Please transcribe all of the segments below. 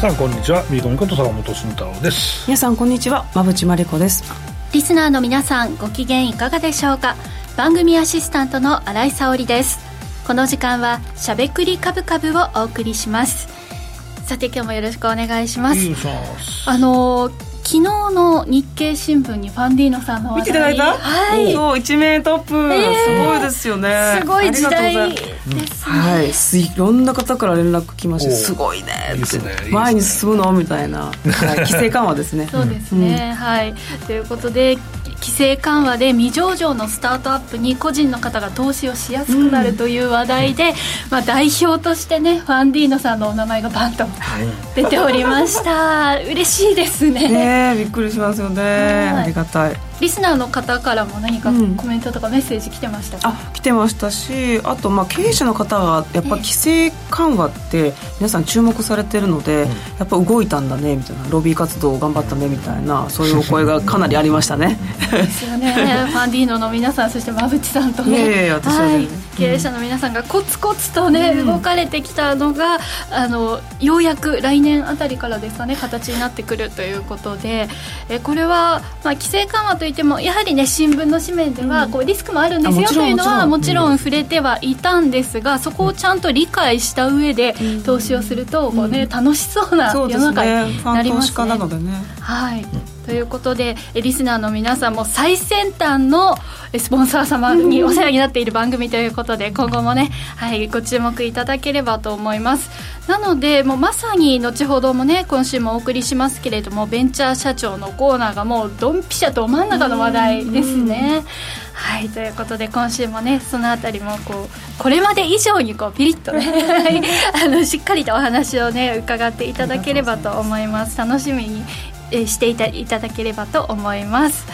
皆さんこんにちは。ミーコミこと坂本慎太郎です。皆さんこんにちは。馬淵真理子です。リスナーの皆さんご機嫌いかがでしょうか？番組アシスタントの新井沙織です。この時間はしゃべくりカブカブをお送りします。さて今日もよろしくお願いします。あの昨日の日経新聞にファンディーノさんの見ていただいた？はい。そう一面トップ、えー、すごいですよね。すごい時代です。ね、はい。いろんな方から連絡来ましてすごいねって。ね。前に進むの？みたいな、はい、規制緩和ですね。そうですね、うん、はい。ということで規制緩和で未上場のスタートアップに個人の方が投資をしやすくなるという話題で、うん、まあ、代表としてねファンディーノさんのお名前がバンと出ておりました。嬉しいですね。ねびっくりしますよね、ありがたいリスナーの方からも何かコメントとかメッセージ来てましたか、うん、あ来てましたしあとまあ経営者の方がやっぱ規制緩和って皆さん注目されてるので、やっぱ動いたんだねみたいな。ロビー活動頑張ったねみたいなそういうお声がかなりありましたね。ですよね。ファンディーノの皆さんそして馬淵さんとね、私はね、はい、経営者の皆さんがコツコツとね、うん、動かれてきたのがあのようやく来年あたりからですかね形になってくるということで。えこれは、まあ、規制緩和といってもやはりね新聞の紙面ではこうリスクもあるんですよというのはもちろん。触れてはいたんですがそこをちゃんと理解した上で投資をするとこう、ね、楽しそうな世の中になりますね。はいということでリスナーの皆さんも最先端のスポンサー様にお世話になっている番組ということで今後もね、はい、ご注目いただければと思います。なのでもうまさに後ほどもね今週もお送りしますけれどもベンチャー社長のコーナーがもうドンピシャと真ん中の話題ですね。はいということで今週もねそのあたりもこうこれまで以上にこうピリッとね あのしっかりとお話をね伺っていただければと思います。楽しみにしていたいただければと思います。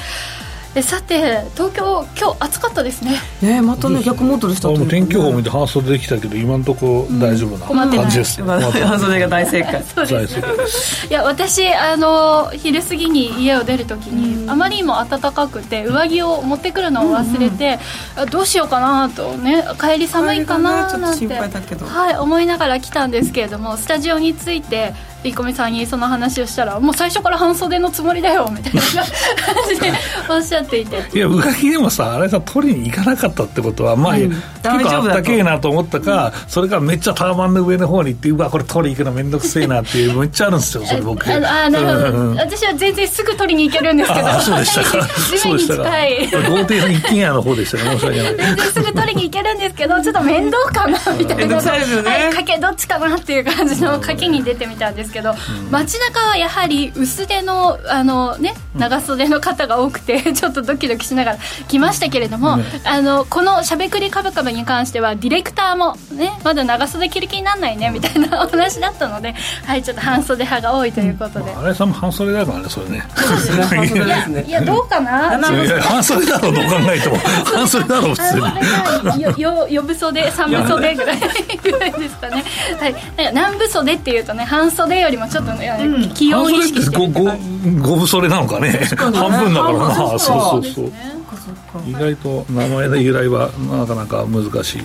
えさて東京今日暑かったですね。ねまたね逆モードでした天気予報見て半袖できたけど今のところ大丈夫な。感じです、うん、半袖が大正解。大正解です。いや私あの昼過ぎに家を出るときに、うん、あまりにも暖かくて上着を持ってくるのを忘れて、うん。うん、どうしようかなとね帰り寒いかななんて、はい思いながら来たんですけれどもスタジオについていこみさんにその話をしたらもう最初から半袖のつもりだよみたいな感じでおっしゃっていて。いや上着でもさあれさ取りに行かなかったってことはまあ、うん、結構あったけえなと思ったか、うん、それからめっちゃタワマンの上の方に行ってうわこれ取りに行くの面倒くせえなっていうめっちゃあるんですよそれ僕。ああなるほど、うん、私は全然すぐ取りに行けるんですけど。あそうでしたか。地面に近い。豪邸の一軒家の方でしたね申し訳ない。全然すぐ取りに行けるんですけどちょっと面倒かなみたいな、ね、はい、賭けどっちかなっていう感じの賭けに出てみたんですけど、街中はやはり薄手のあの、ね、長袖の方が多くて ちょっとドキドキしながら来ましたけれども、あのこのしゃべくりカブカブに関してはディレクターも、ね、まだ長袖着る気にならないねみたいな お話だったので、はい、ちょっと半袖派が多いということで、うん、新井さんも半袖だからねそれね。半袖ですね。いやどうかな？いや半袖だろうどう考えても半袖だろう普通に。よよよぶ袖三部袖ぐらいぐらいですかね、はい、南部袖っていうとね半袖よりもちょっと、ね、気温意識して五分それなのかね。半分だからなそうそうそう。意外と名前の由来はなかなか難しい、ね、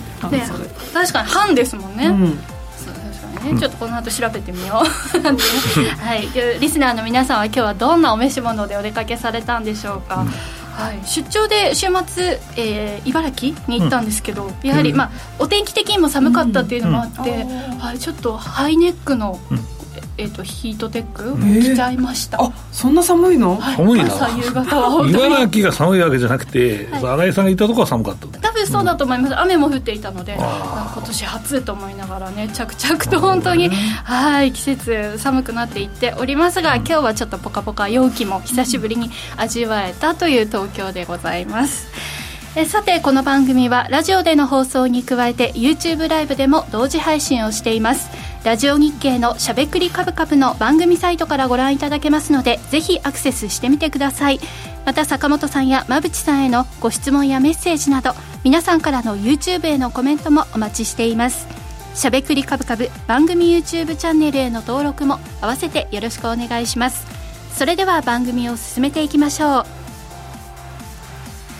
確かに半ですもんね、うん。ね、ちょっとこの後調べてみよう。はい、リスナーの皆さんは今日はどんなお召し物でお出かけされたんでしょうか、うん。はい、出張で週末、えー、茨城に行ったんですけど、うん、やはり、まあ、お天気的にも寒かったっていうのもあって、うん、はい、ちょっとハイネックのえーと、ヒートテック着ちゃいました、あそんな寒いの、はい、寒いな。朝夕方は本当に。茨城が寒いわけじゃなくて、はい、新井さんがいたとこは寒かった。多分そうだと思います、うん、雨も降っていたので今年初と思いながらね着々と本当に、はい季節寒くなっていっておりますが、今日はちょっとポカポカ陽気も久しぶりに味わえたという東京でございます、えさてこの番組はラジオでの放送に加えて YouTube ライブでも同時配信をしています。ラジオ日経のしゃべくりカブカブの番組サイトからご覧いただけますのでぜひアクセスしてみてください。また坂本さんや馬淵さんへのご質問やメッセージなど皆さんからの YouTube へのコメントもお待ちしています。しゃべくりカブカブ番組 YouTube チャンネルへの登録も合わせてよろしくお願いします。それでは番組を進めていきましょう。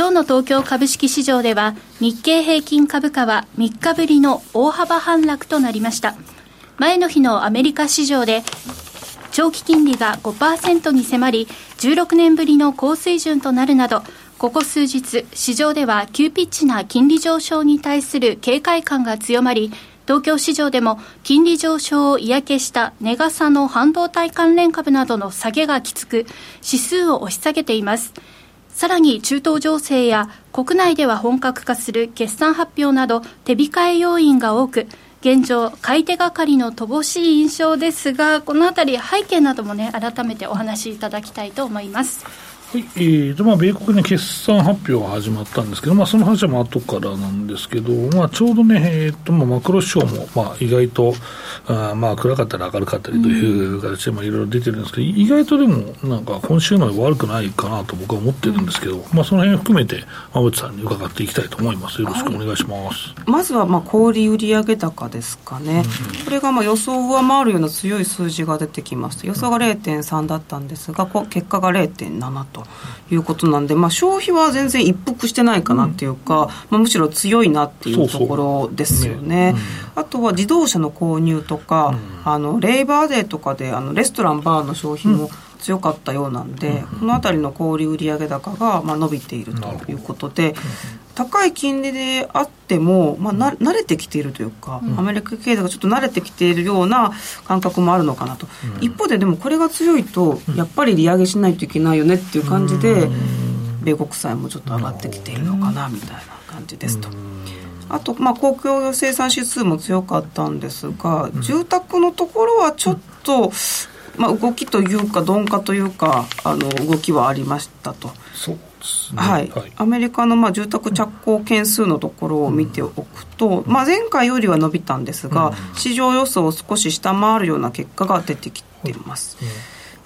今日の東京株式市場では日経平均株価は3日ぶりの大幅反落となりました。前の日のアメリカ市場で長期金利が5%に迫り16年ぶりの高水準となるなどここ数日市場では急ピッチな金利上昇に対する警戒感が強まり東京市場でも金利上昇を嫌気した値傘の半導体関連株などの下げがきつく、指数を押し下げています。さらに中東情勢や国内では本格化する決算発表など手控え要因が多く、現状、買い手がかりの乏しい印象ですが、この辺り背景などもね、改めてお話しいただきたいと思います。はい、えーとまあ、米国に決算発表が始まったんですけど、まあ、その話はまあ後からなんですけど、まあ、ちょうどね、えーとまあ、マクロ指標もまあ意外とあまあ暗かったり明るかったりという形でまあいろいろ出てるんですけど、意外とでもなんか今週の悪くないかなと僕は思ってるんですけど、まあ、その辺を含めて馬渕さんに伺っていきたいと思います。よろしくお願いします、はい、まずはまあ小売売上高ですかね、うん、これがまあ予想を上回るような強い数字が出てきます予想が0.3だったんですが結果が0.7ということなんで、まあ、消費は全然一服してないかなっていうか、うん、まあ、むしろ強いなっていうところですよね。そうそうあとは自動車の購入とか、あのレイバーデーとかであのレストランバーの消費も強かったようなんで、この辺りの小売売上高がまあ伸びているということで、高い金利であっても、まあ、な慣れてきているというか、アメリカ経済がちょっと慣れてきているような感覚もあるのかなと、一方ででもこれが強いとやっぱり利上げしないといけないよねっていう感じで、米国債もちょっと上がってきているのかなみたいな感じですと。あと、まあ、公共生産指数も強かったんですが、住宅のところはちょっと、まあ、動きというか鈍化というかあの動きはありましたと。そうですね、はい、はい、アメリカのまあ住宅着工件数のところを見ておくと、うん、まあ、前回よりは伸びたんですが、うん、市場予想を少し下回るような結果が出てきています。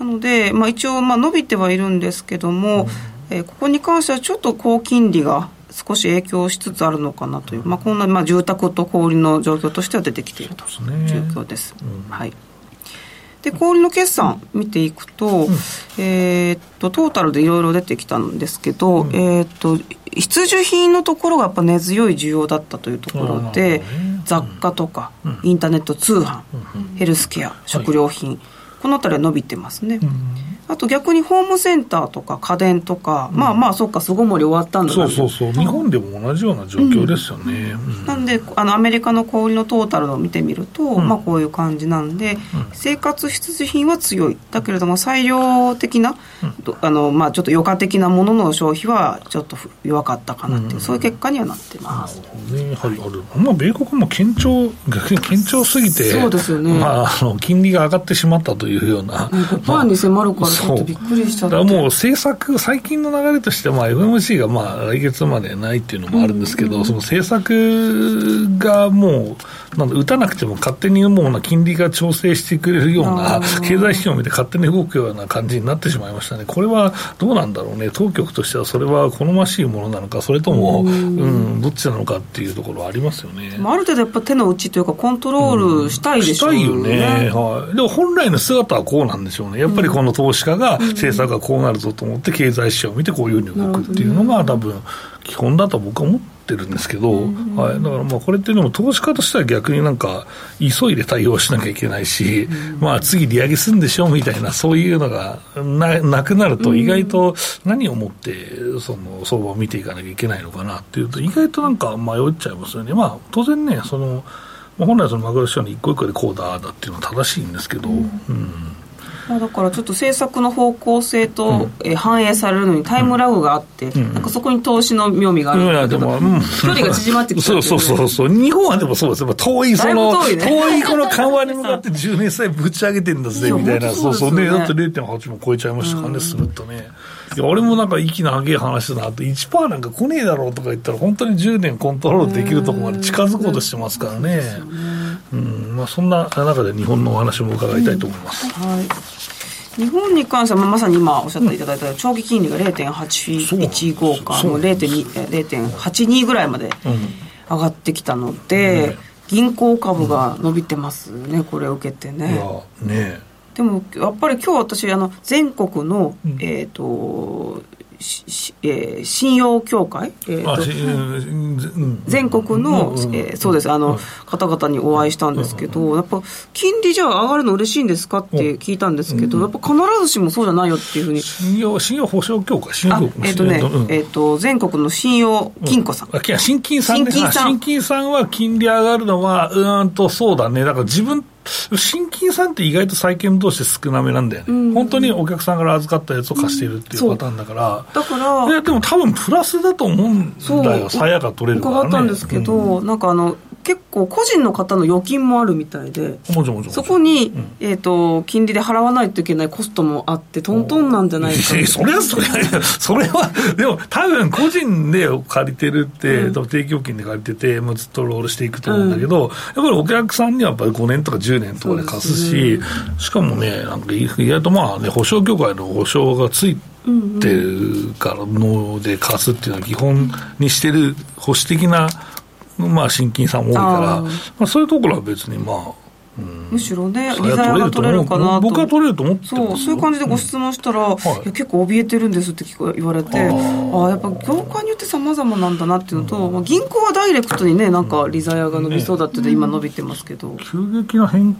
うん、なので、まあ、一応まあ伸びてはいるんですけども、えー、ここに関してはちょっと高金利が少し影響しつつあるのかなという、まあ、こんなまあ住宅と小売の状況としては出てきているという状況です。はいで小売の決算見ていくと、うん、えー、っとトータルでいろいろ出てきたんですけど、うん、えー、っと必需品のところがやっぱ根強い需要だったというところで、ね、雑貨とか、うん、インターネット通販、ヘルスケア食料品、はい、この辺りは伸びてますね。あと逆にホームセンターとか家電とか、うん、まあまあそっか巣ごもり終わったんだそうそうそう。日本でも同じような状況ですよね、うん。うん、なん。であのアメリカの小売のトータルを見てみると、まあこういう感じなんで、生活必需品は強い。だけれども裁量的な、あのまあちょっと余暇的なものの消費はちょっと弱かったかなっていう、そういう結果にはなってます、ね。はい。あまあ、米国も堅調逆に 堅調すぎてそうですよね、まあ、あの金利が上がってしまったというような。5%に迫るからちょっとびっくりしちゃったもう政策最近の流れとしてまあ FMC がまあ来月までないっていうのもあるんですけど、その政策がもうなん打たなくても勝手にもうな金利が調整してくれるような経済指標を見て勝手に動くような感じになってしまいましたね。これはどうなんだろうね。当局としてはそれは好ましいものなのかそれともうん、どっちなのかっていうところはありますよね、まあ、ある程度やっぱ手の内というかコントロールしたいでしょうね、うん、したいよね、はい、でも本来の姿はこうなんでしょうね。やっぱりこの投資家が政策がこうなるぞと思って経済指標を見てこういうふうに動くっていうのが多分基本だと僕は思ってるんですけど、はい、だからまあこれっていうのも投資家としては逆になんか急いで対応しなきゃいけないし、まあ次利上げするんでしょみたいなそういうのがななくなると意外と何をもってその相場を見ていかなきゃいけないのかなっていうと意外となんか迷っちゃいますよね。まあ当然ねその本来そのマグロ市場の一個一個でこうだだっていうのは正しいんですけど、うん、うんまあ、だからちょっと政策の方向性と、うん、え反映されるのにタイムラグがあって、うん、なんかそこに投資の妙味があるん。だけど、うん、距離が縮まってきて、ね、そうそうそうそう。日本はでもそうです。よ遠いその遠い,、ね、この緩和に向かって10年歳ぶち上げてんだぜみたいな。そうそうねだって0.8も超えちゃいましたからね、するとね。いや俺もなんか息の上げ話だなと1%なんか来ねえだろうとか言ったら本当に10年コントロールできるところまで近づこうとしてますからね、うんまあ、そんな中で日本のお話も伺いたいと思います。はい。日本に関しては、まさに今おっしゃっていただいた、長期金利が0.815か、もう0.82ぐらいまで上がってきたので、銀行株が伸びてますね、これを受けてね。ねでもやっぱり今日私あの全国の、うん、えっ、ー、とえー、信用協会、えーと、全国の、えー、そうです。あの、方々にお会いしたんですけど、やっぱ金利じゃあ上がるの嬉しいんですか？って聞いたんですけど、やっぱ必ずしもそうじゃないよっていうふうに。信用信用保証協会信用えっ、ー、とね、えっ、ー、と全国の信用金庫さん、うん、いや新金さん新金さん。新金さんは金利上がるのはうんとそうだね。だから自分新金さんって意外と債券同士少なめなんだよね、うん、本当にお客さんから預かったやつを貸しているっていうパターンだから、だからいやでも多分プラスだと思うんだよ、さやが取れるから、ね、伺ったんですけど、うん、なんかあの結構個人の方の預金もあるみたいでそこに、うん、えーと、金利で払わないといけないコストもあってトントンなんじゃないかそれはそれはそれはでも多分個人で借りてるって、うん、定期預金で借りててもうずっとロールしていくと思うんだけど、うん、やっぱりお客さんにはやっぱり5年とか10年とかで貸すし、ね、しかもねなんか意外とまあね保証協会の保証がついてるからので貸すっていうのは基本にしてる保守的なまあ、新金さん多いから、まあ、そういうところは別にまあ、うん、むしろね、利ザヤが取れるかなと。僕は取れると思ってそうそういう感じでご質問したら、うんはい、結構怯えてるんですって言われて、ああ、やっぱ業界によってさまざまなんだなっていうのと、うん、まあ、銀行はダイレクトにね、なんか利ザヤが伸びそうだって今伸びてますけど。急激な変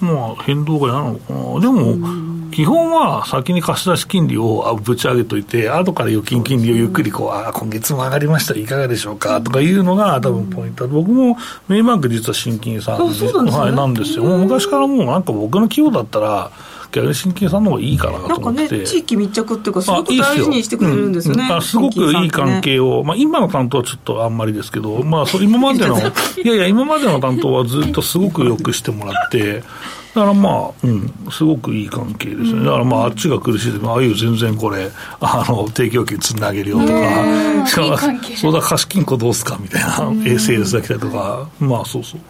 まあ、変動が嫌なのかな、でも、基本は先に貸し出し金利をぶち上げといて、後から預金金利をゆっくりこう、あ今月も上がりました、いかがでしょうか？とかいうのが多分ポイント、僕もメインバンク、実は新金さんはい、なんですよ、もう昔からもうなんか僕の企業だったら、逆に新金さんの方がいいかなと思って。なんかね、地域密着っていうか、すごく大事にしてくれるんですよね。いいすうん、すごくいい関係を、まあ今の担当はちょっとあんまりですけど、まあそ今までの、いやいや、今までの担当はずっとすごくよくしてもらって、だからまあ、うん、すごくいい関係ですね。だからまあ、あっちが苦しいでああいう全然これ、あの、提供金つなげるよとか、そう。だ、貸金庫どうすかみたいな、セールスが来たりとか、まあそうそう。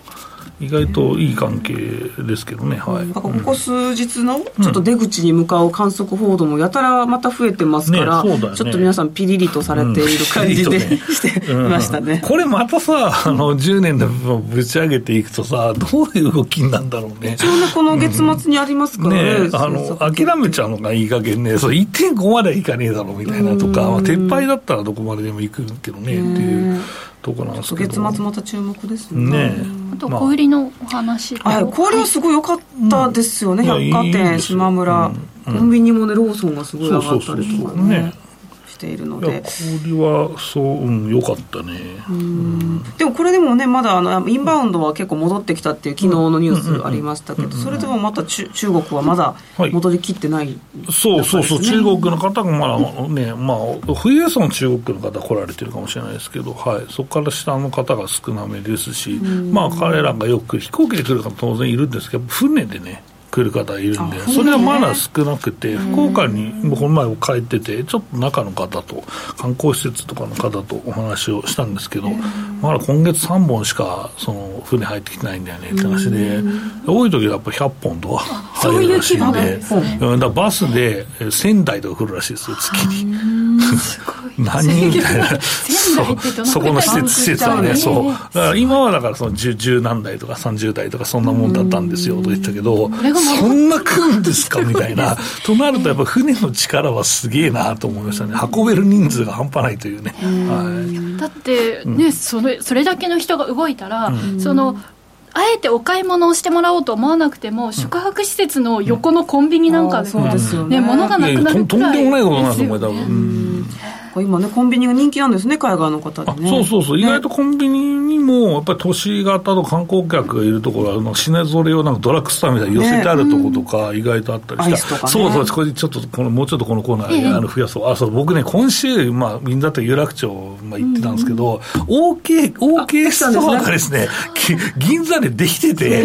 意外といい関係ですけどね、はい、ここ数日のちょっと出口に向かう観測報道もやたらまた増えてますから、ねね、ちょっと皆さん、ピリリとされている感じで、うんね、してましたね、これまたさ、あの10年でぶち上げていくとさ、どういう動きなんだろうね。一応ね、この月末にありますからね、うん、あの諦めちゃうのがいい加減ね、そう1.5まではいかねえだろうみたいなとか、まあ、撤廃だったらどこまででもいくけどねっていう。とこなんですけど。月末また注目ですね。ねあと小売りのお話、まあ、はい小売りはすごい良かったですよね、うん、百貨店島村、うん、コンビニもねローソンがすごい上がったりとかねしているので。氷はそう、うん、よかったね、うん、でもこれでもねまだあのインバウンドは結構戻ってきたっていう昨日のニュースありましたけど、それでもまた中中国はまだ戻りきってない、ねはい、そうそうそう中国の方がまだねまあ冬休み中国の方来られてるかもしれないですけど、はい、そこから下の方が少なめですし、まあ彼らがよく飛行機で来る方当然いるんですけど船でね来る方いるんで、それはまだ少なくて、福岡にこの前帰ってて、ちょっと中の方と、観光施設とかの方とお話をしたんですけど、まだ今月3本しかその船入ってきてないんだよねって話で、多い時はやっぱ100本とか入るらしいんで、だバスで1000台とか来るらしいですよ、月に。何人みたいな。そこの施設施設はねそう。だから今はだからその十何台とか30台とかそんなもんだったんですよと言ったけどそんな来るんですかみたいな。となるとやっぱ船の力はすげえなと思いましたね。運べる人数が半端ないというね、はい、だってね、それそれだけの人が動いたら、そのあえてお買い物をしてもらおうと思わなくても、宿泊施設の横のコンビニなんかでも、ね、物がなくなるくらいですよ、ね、とんでもないことなんですよ、これ多分。今ね、コンビニが人気なんですね、海外の方でね。そうそうそう、意外とコンビニにも、やっぱり都市型と観光客がいるところは、品ぞれをなんかドラッグストアみたいに寄せてあるところとか、意外とあったりして、ね、そうそう、これちょっとこの、もうちょっとこのコーナー、あの増やそう、あそう僕ね、今週、まあ、銀座と有楽町、まあ、行ってたんですけど、OK、OK ストアがですね、銀座でできてて、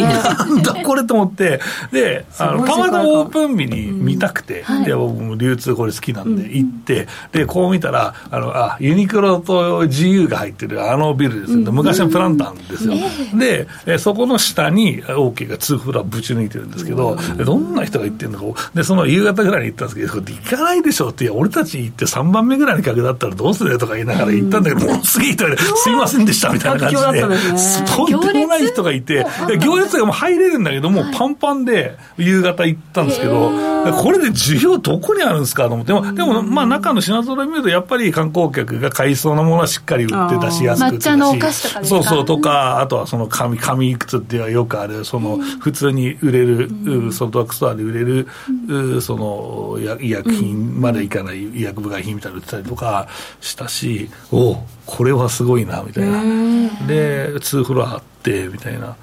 なんだこれと思って、で、あのたまたまオープン日に見たくて、で僕も流通これ好きなんで行って、でこう見たら、あの、あ、ユニクロと GU が入ってるあのビルですよ、ね、昔のプランタンですよ。で、えそこの下に OK が2フロアぶち抜いてるんですけど、どんな人が行ってるのか、で、その夕方ぐらいに行ったんですけど、行かないでしょって、俺たち行って3番目ぐらいに客だったらどうするとか言いながら行ったんだけど、もうすげえ人すいませんでしたみたいな感じで、とんでもない人がいて、行列がもう入れるんだけども、パンパンで夕方行ったんですけど、これで需要どこにあるんですかと思って、でも、まあ中の品揃え見ると、やっぱり観光客が買いそうなものはしっかり売ってたし、安く売ってたし、そうそうとか、あとはその紙、紙靴っていうのはよくある、その普通に売れる、ソフトバンクストアで売れる、その医薬品までいかない医薬部外品みたいなの売ってたりとかしたし、おこれはすごいな、みたいな。で、2フロアあって、みたいな。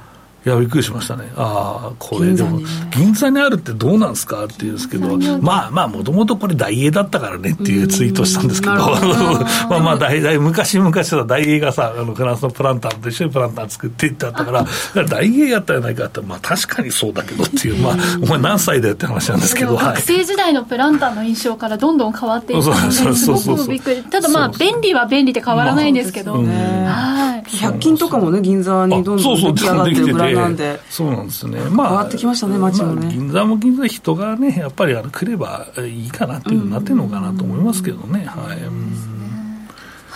いや、びっくりしましたね。ああ、これでも、銀座にあるってどうなんですかって言うんですけど、まあまあ、もともとこれ大英だったからねっていうツイートしたんですけど、まあまあ、大大昔々は大英がさ、あのフランスのプランターと一緒にプランター作っていってあったから、大英やったらないかって、まあ確かにそうだけどっていう、まあ、お前何歳だよって話なんですけど、学生時代のプランターの印象からどんどん変わっていったので、すごくびっくり。ただまあ、便利は便利で変わらないんですけど、はい。100均とかもね、銀座にどんどん出来上がってるブランドなんで。そうなんですね。まあ、変わってきましたね、街もね。まあ、銀座も銀座で人がね、やっぱりあの来ればいいかなっていうになってるのかなと思いますけどね。はい。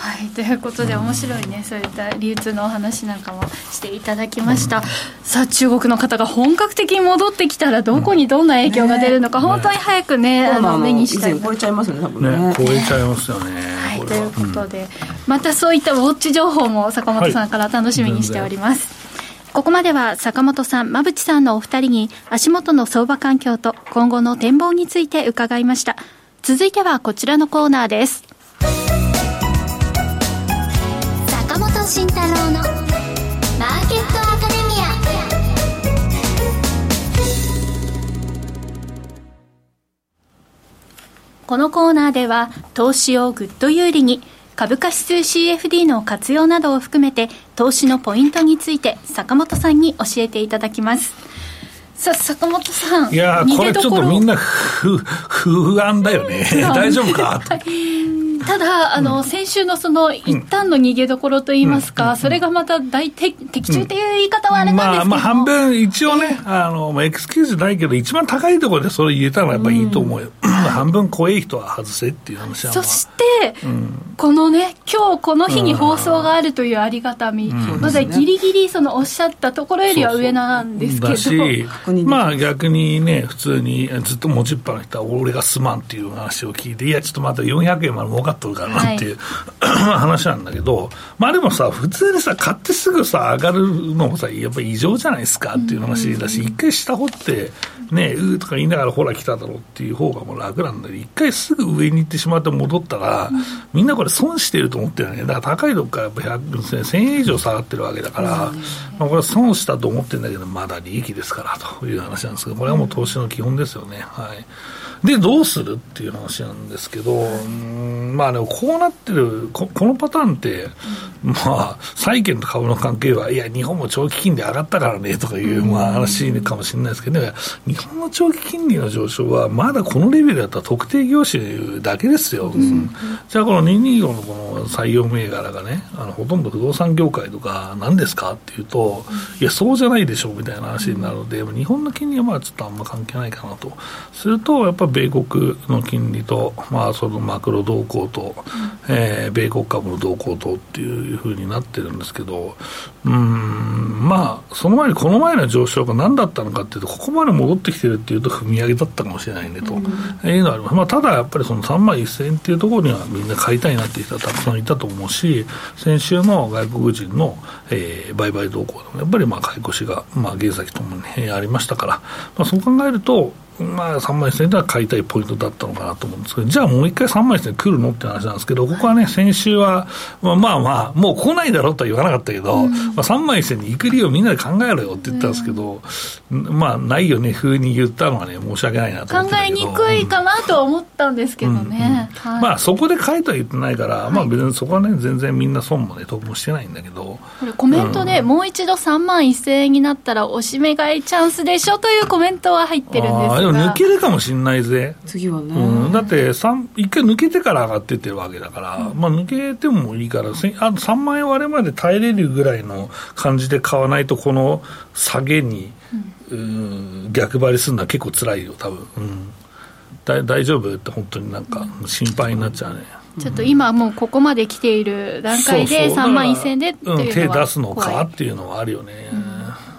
はい、ということで面白いね、そういった流通のお話なんかもしていただきました、うん、さあ中国の方が本格的に戻ってきたらどこにどんな影響が出るのか、うんね、本当に早くね、ね、あの目にしたい。超えちゃいますよね多分ね。ね超えちゃいますよね、はい、ということで、うん、またそういったウォッチ情報も坂本さんから楽しみにしております、はいここまでは坂本さん、馬淵さんのお二人に足元の相場環境と今後の展望について伺いました。続いてはこちらのコーナーです。坂本慎太郎のマーケットアカデミア。このコーナーでは投資をぐっと有利に株価指数 CFD の活用などを含めて投資のポイントについて坂本さんに教えていただきます。さあ坂本さんいやこれちょっとみんな不 不安だよね。大丈夫か、ただ、あの、うん、先週のその一旦の逃げどころといいますか、うん、それがまた大的中という言い方はあれなんですけど、まあ、まあ半分、一応ね、あのまあ、エクスキューズないけど、一番高いところでそれ言えたのはやっぱりいいと思うよ、うん、半分怖い人は外せっていう話は、そして、このね、今日この日に放送があるというありがたみ、まだぎりぎりそのおっしゃったところよりは上なんですけど。そうそうまあ逆にね、普通にずっと持ちっぱな人は、俺がすまんっていう話を聞いて、いや、ちょっとまた400円まで儲かっとるからなっていう、はい、話なんだけど、まあでもさ、普通にさ、買ってすぐさ、上がるのもさ、やっぱり異常じゃないですかっていう話だし、一回下掘って、ね、うーとか言いながら、ほら来ただろうっていう方がもう楽なんだけど、一回すぐ上に行ってしまって戻ったら、みんなこれ損してると思ってるね。だから高いとこからやっぱ1000円以上下がってるわけだから、まあ、これ損したと思ってるんだけど、まだ利益ですからという話なんですけど、これはもう投資の基本ですよね。はい。で、どうするっていう話なんですけど、うんまあね、こうなってるこ、このパターンって、まあ、債券と株の関係は、いや、日本も長期金利上がったからねとかいう、まあ、話かもしれないですけど、ね、日本の長期金利の上昇は、まだこのレベルだったら特定業種だけですよ。うん、じゃあ、この225のこの採用銘柄がね、あのほとんど不動産業界とか、何ですかっていうと、いや、そうじゃないでしょうみたいな話になるので、日本の金利はまあちょっとあんま関係ないかなと。すると、やっぱ米国の金利と、まあ、そのマクロ動向と、えー、米国株の動向とっていうふうになってるんですけど、うん、まあ、その前にこの前の上昇が何だったのかっていうと、ここまで戻ってきてるっていうと、踏み上げだったかもしれないねと、うん、いうのはあります。まあ、ただやっぱりその3万1000円っていうところにはみんな買いたいなっていう人はたくさんいたと思うし、先週の外国人の、えー、売買動向でもやっぱりまあ買い越しが、まあ、原先ともに、ありましたから、まあ、そう考えると、まあ、3万1000円では買いたいポイントだったのかなと思うんですけど、じゃあもう一回3万1000円来るのって話なんですけど、ここはね、先週は、まあまあまあ、もう来ないだろうとは言わなかったけど、うん、まあ、3万1000円に行く理由をみんなで考えろよって言ったんですけど、うん、まあ、ないよね、風に言ったのはね、申し訳ないなと考えにくいかなと思ったんですけどね。はい、まあ、そこで買えとは言ってないから、まあ別にそこはね、全然みんな損もね、得もしてないんだけど。これコメントで、もう一度3万1000円になったら、おしめ買いチャンスでしょというコメントは入ってるんですでも抜けるかもしれないぜ。次はね。うん、だって3、一回抜けてから上がってってるわけだから、まあ抜けてもいいから、あ3万円割れまで耐えれるぐらいの感じで買わないと、この下げに、うん、逆張りするのは結構辛いよ、多分。うん。だ大丈夫？って本当になんか心配になっちゃうね。ちょっと今もうここまで来ている段階でそうそう。3万1000円でっていうのはうん、手出すのかっていうのはあるよね、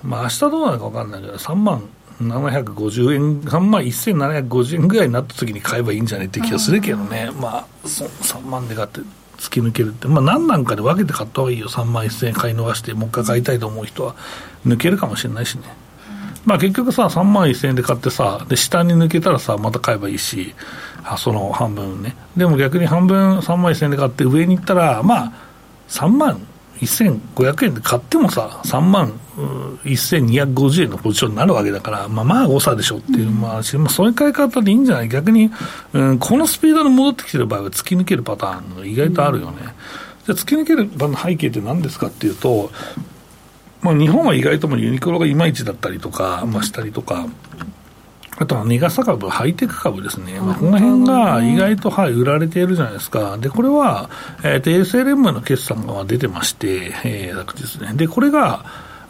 まあ明日どうなるか分かんないけど3万750円3万1750円ぐらいになった時に買えばいいんじゃないって気がするけどね。まあそ3万で買って突き抜けるって。まあ何なんかで分けて買った方がいいよ。3万1000円買い逃してもう一回買いたいと思う人は抜けるかもしれないしね。まあ結局さ、3万1000円で買ってさ、で、下に抜けたらさ、また買えばいいし、あその半分ね。でも逆に半分3万1000円で買って上に行ったら、まあ、3万1500円で買ってもさ、3万うん1250円のポジションになるわけだから、まあまあ誤差でしょっていう、まあ、しまあそういう買い方でいいんじゃない？逆に、うん、このスピードで戻ってきてる場合は突き抜けるパターンが意外とあるよね。じゃあ突き抜ける背景って何ですかっていうと、まあ、日本は意外ともユニクロがいまいちだったりとか、まあ、したりとか、あとはネガサ株、ハイテク株ですね、まあ、この辺が意外と、はい、売られているじゃないですか、でこれは、えー、と ASLM の決算が出てまして、えー、昨日ね、でこれが、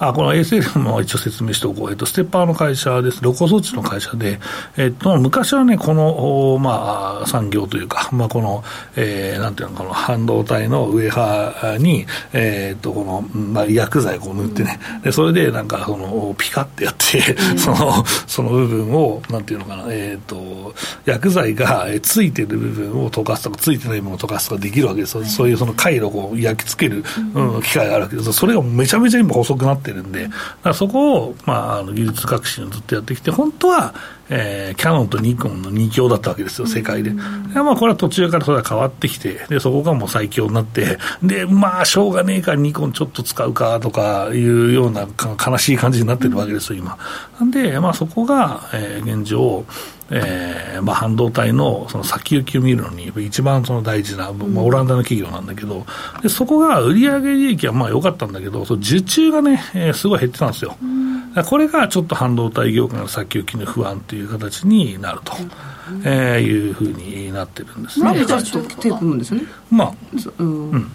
あこの ASLM は一応説明しておこう、えっと、ステッパーの会社です、ロコ装置の会社で、えっと、昔はね、この、おまあ、産業というか、まあ、この、えー、なんていうの、この半導体のウェハーに、えっと、この、まあ、薬剤を塗ってね、でそれでなんか、その、ピカってやって、その、その部分を、なんていうのかな、えっと、薬剤がえーついてる部分を溶かすとか、ついてない部分を溶かすとかできるわけですよ。そういうその回路を焼き付ける、うん、機械があるわけですそれがめちゃめちゃ今細くなってるんで、そこを、まあ、あの技術革新をずっとやってきて、本当は、えーキャノンとニコンの2強だったわけですよ、世界で。でまあ、これは途中からそれは変わってきて、で、そこがもう最強になって、で、まあ、しょうがねえからニコンちょっと使うかとかいうようなか悲しい感じになってるわけですよ、今。なんで、まあ、そこが、えー現状、えーまあ、半導体のその先行きを見るのに、一番その大事な、まあ、オランダの企業なんだけど、でそこが売上利益はまあ良かったんだけど、その受注がね、えーすごい減ってたんですよ。これがちょっと半導体業界の先行きの不安という形になると、えーいうふうになってるんですね。なんでじゃあちょっと手組むんです。まあうん。なる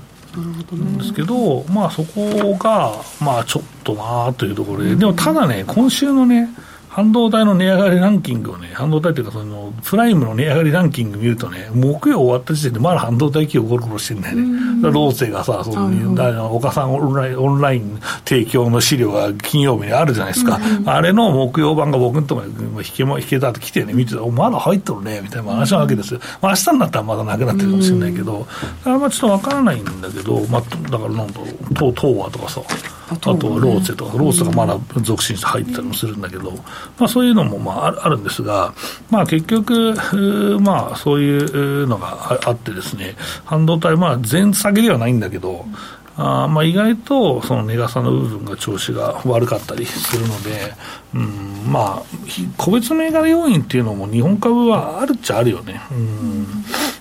ほどね。ですけど、まあそこが、まあちょっとなというところで、でもただね、今週のね、半導体の値上がりランキングをね、半導体というかその、プライムの値上がりランキング見るとね、木曜終わった時点でまだ半導体企業ゴロゴロしてるんだよね。だローセがさ、その、岡さんオンラインオンライン提供の資料が金曜日にあるじゃないですか。あれの木曜版が僕のところに引けも引けたと来てね、見てたら、おまだ入っとるね、みたいな話なわけですよ。まあ明日になったらまだなくなってるかもしれないけど、だからまあちょっとわからないんだけど、まあ、だからなんだろう、東東和とかさ、あとはローツェとか、ローツェがまだ続進して入ってたりもするんだけど、まあ、そういうのもまああるんですが、まあ、結局、まあ、そういうのがああってですね、半導体、まあ、全下げではないんだけど、あーまあ意外とその値傘の部分が調子が悪かったりするので、うん、まあ、ひ個別銘柄要因っていうのも日本株はあるっちゃあるよね。うん。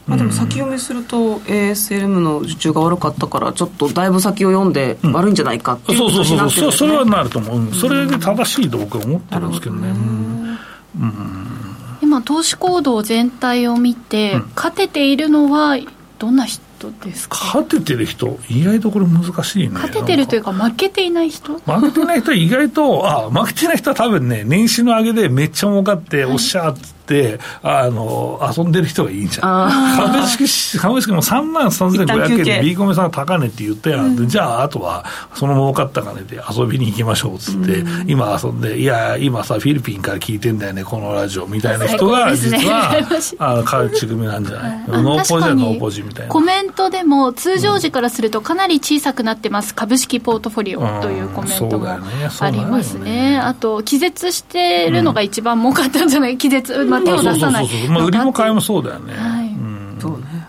まあ、でも先読みすると ASLM の受注が悪かったからちょっとだいぶ先を読んで悪いんじゃないかっていうそうことになそうそう。そう、ってる。んですねそれはなると思う、うん。それで正しいと僕は思ってるんですけどね。うん。今投資行動全体を見て、うん。勝てているのはどんな人ですか？勝ててる人、意外とこれ難しいね。勝ててるというか負けていない人？負けてない人は意外と、あ、負けてない人は多分ね、年始の上げでめっちゃ儲かって、おっしゃーっつって、あの、遊んでる人がいいんじゃん。株式、株式も3万一旦休3500円憩。で B コメさんが高値って言ったやん。でじゃあ、あとは、その儲かった金で遊びに行きましょうっつって、今遊んで、いや、今さ、フィリピンから聞いてんだよね、このラジオみたいな人が、実は羨ましい、あの、勝ち組なんじゃない？あノーポジはノーポジみたいな。コ。メントでも通常時からするとかなり小さくなってます株式ポートフォリオというコメントもありますそうだよね。ね。あと気絶してるのが一番儲かったんじゃない？気絶、まあ、手を出さない。そうそうそうそうまあ、売りも買いもそうだよね。はい。うん。そうね。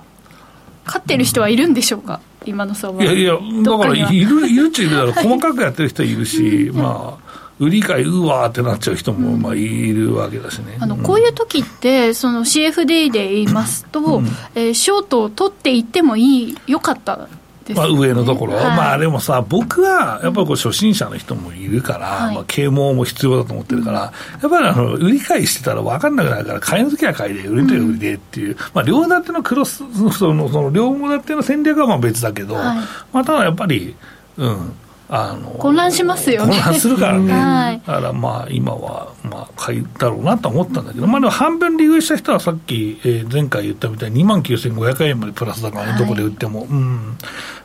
勝ってる人はいるんでしょうか？今の相場。いやいや、だから、いる、いるっちゃいるだろう、細かくやってる人いるし、まあ、売り買いうわーってなっちゃう人も、まあ、いるわけだしね。あのこういう時ってその CFD で言いますと、えーショートを取っていってもいいよかったまあ、上のところ、はい、まあでもさ、僕はやっぱりこう初心者の人もいるから、はい、まあ、啓蒙も必要だと思ってるから、やっぱりあの売り買いしてたら分かんなくなるから、買いの時は買いで、売りと売りでっていう、まあ、両立てのクロス、そのその両立ての戦略はまあ別だけど、はい、まあ、ただやっぱり、うん。あの混乱しますよね。混乱するからね、はい、だからまあ今はまあ買いだろうなと思ったんだけど、まあでも半分利食いした人はさっき、えー、前回言ったみたいに2万9500円までプラスだからね、はい、どこで売っても、うん、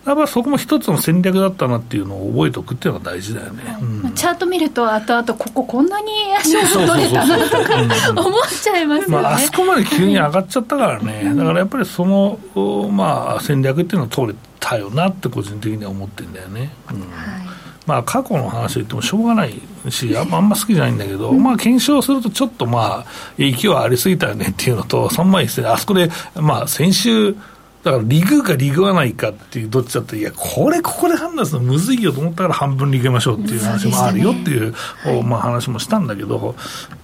やっぱそこも一つの戦略だったなっていうのを覚えておくっていうのが大事だよね、うん、チャート見ると後々こここんなに足元取れたなとか 思っちゃいますよね、まあ、あそこまで急に上がっちゃったからね、だからやっぱりその、まあ、戦略っていうのは通れたよなって個人的には思ってるんだよね。うん。はい。まあ、過去の話を言ってもしょうがないし、あんま好きじゃないんだけど、まあ、検証するとちょっとまあ、勢いはありすぎたよねっていうのと、3万1000あそこで、まあ、先週、だからリグかリグわないかっていうどっちだっていやこれここで判断するのむずいよと思ったから半分リグましょうっていう話もあるよっていう、ね、まあ、話もしたんだけど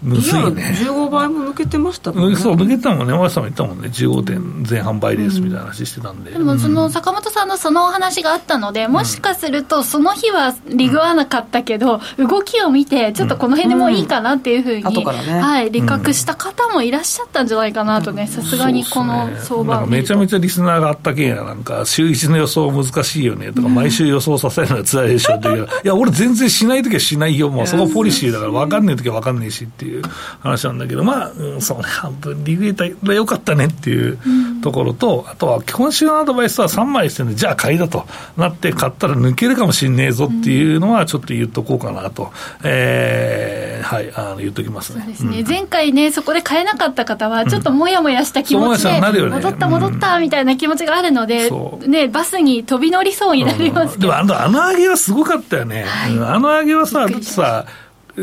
むずいね。15倍も抜けてましたもんね。そう抜けてたもんね大橋さんも言ったもんね。15点前半倍ですみたいな話してたんで、うん、でもその坂本さんのそのお話があったのでもしかするとその日はリグわなかったけど、うん、動きを見てちょっとこの辺でもういいかなっていうふうに、うん。ね、はい、理覚した方もいらっしゃったんじゃないかなとねさすがにこの相場をめちゃめちゃリスナーがあったけんやなんか、週一の予想難しいよねとか、毎週予想させるのは辛いでしょっていう、いや、俺全然しないときはしないよ、もうそのポリシーだから、分かんないときは分かんないしっていう話なんだけど、まあ、うん、そうね、半分リグエーターがよかったねっていうところと、あとは今週のアドバイスは3枚してんで、じゃあ買いだと。なって、買ったら抜けるかもしんねえぞっていうのは、ちょっと言っとこうかなと、えー、はい、あの言っときますね。そうですね、うん、前回ね、そこで買えなかった方は、ちょっともやもやした気持ちで、戻った戻ったみたいな気持ちがあるので、ね、バスに飛び乗りそうになりますけど、うん、でもあのあの上げはすごかったよね、はい、あの上げはさ、だってさ、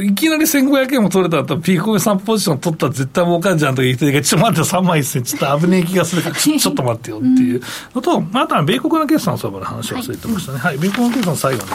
いきなり1500円も取れた後、ピーコメ3ポジション取ったら絶対儲かんじゃんとか言ってる、ちょっと待って、3万1000、ちょっと危ねえ気がするから、ちょっと待ってよっていう。のと、あとは米国の決算相場の話を忘れてましたね。はい、米国の決算最後ね、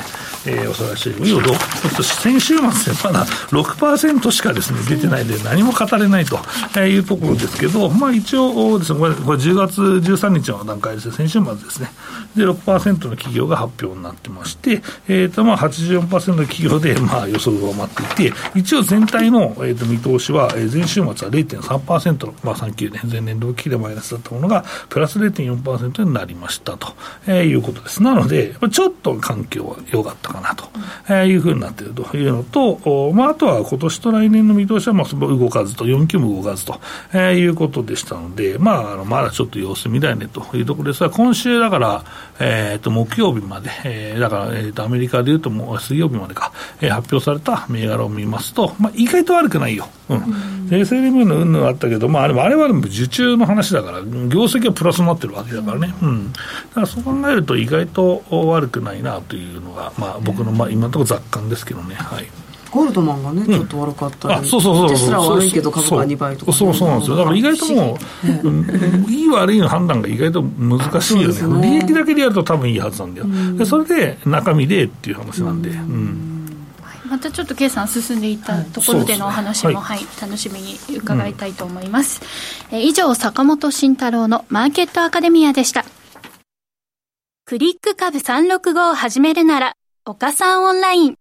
えー、おさらいしてみようと、先週末でまだ 6%しかですね、出てないで何も語れないというところです。けど、まあ一応ですね、これこれ10月13日の段階ですね、先週末ですね。で、6%の企業が発表になってまして、えっ、ー、と、まあ84%の企業で、まあ予想が上回っていて、一応全体の、えー、と見通しは、えー、前週末は0.3%の、まあ、3級ね、前年同期でマイナスだったものが、プラス0.4%になりましたと、えー、いうことです。なので、ちょっと環境は良かったかなと、えー、いうふうになっているというのと、まあ、あとは今年と来年の見通しは、まあ、動かずと、4級も動かずと、えー、いうことでしたので、まあ、あのまだちょっと様子見だよねというところですが、今週だから、えー、と木曜日まで、えー、だから、えー、とアメリカでいうともう水曜日までか、えー、発表された銘柄を見ますと、まあ、意外と悪くないよ。うん。SLM の云々はあったけど、まあ、あれは受注の話だから、業績はプラスになってるわけだからね。うん。だからそう考えると意外と悪くないなというのが、まあ、僕の、まあ、今のところ雑感ですけどね。はい。ゴールドマンがね、ちょっと悪かったり、あそうそうそうテスラは悪いけど株価2倍とか、そうそうなんですよ。だから意外ともう、うん、いい悪いの判断が意外と難しいよね。ね。利益だけでやると多分いいはずなんだよ、でそれで中身でっていう話なんで、うんまたちょっと計算進んでいったところでのお話も、はい、はい、楽しみに伺いたいと思います、うん、え以上坂本慎太郎のマーケットアカデミアでした。クリック株365を始めるなら岡さんオンライン。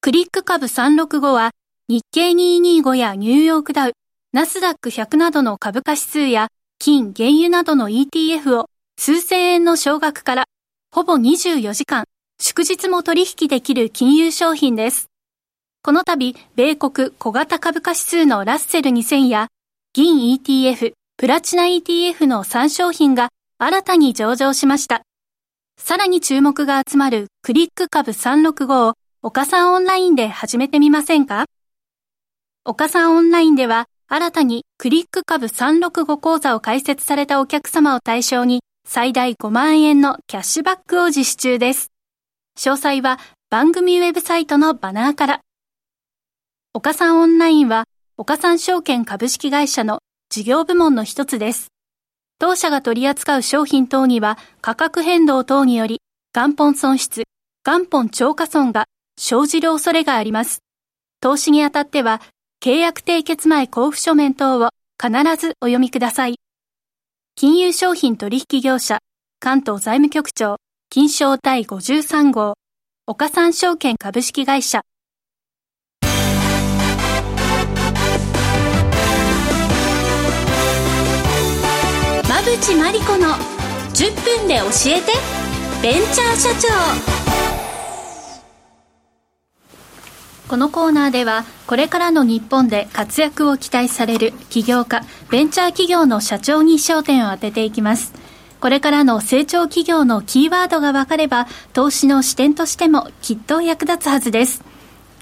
クリック株365は日経225やニューヨークダウ、ナスダック100などの株価指数や金、原油などの ETF を数千円の少額からほぼ24時間祝日も取引できる金融商品です。この度、米国小型株価指数のラッセル2000や銀 ETF、プラチナ ETF の3商品が新たに上場しました。さらに注目が集まるクリック株365を岡さんオンラインで始めてみませんか？岡さんオンラインでは新たにクリック株365講座を開設されたお客様を対象に最大5万円のキャッシュバックを実施中です。詳細は番組ウェブサイトのバナーから。岡さんオンラインは岡さん証券株式会社の事業部門の一つです。当社が取り扱う商品等には価格変動等により元本損失、元本超過損が生じる恐れがあります。投資にあたっては、契約締結前交付書面等を必ずお読みください。金融商品取引業者、関東財務局長、金賞第53号、岡三証券株式会社。馬淵真理子の10分で教えて、ベンチャー社長。このコーナーでは、これからの日本で活躍を期待される起業家、ベンチャー企業の社長に焦点を当てていきます。これからの成長企業のキーワードが分かれば、投資の視点としてもきっと役立つはずです。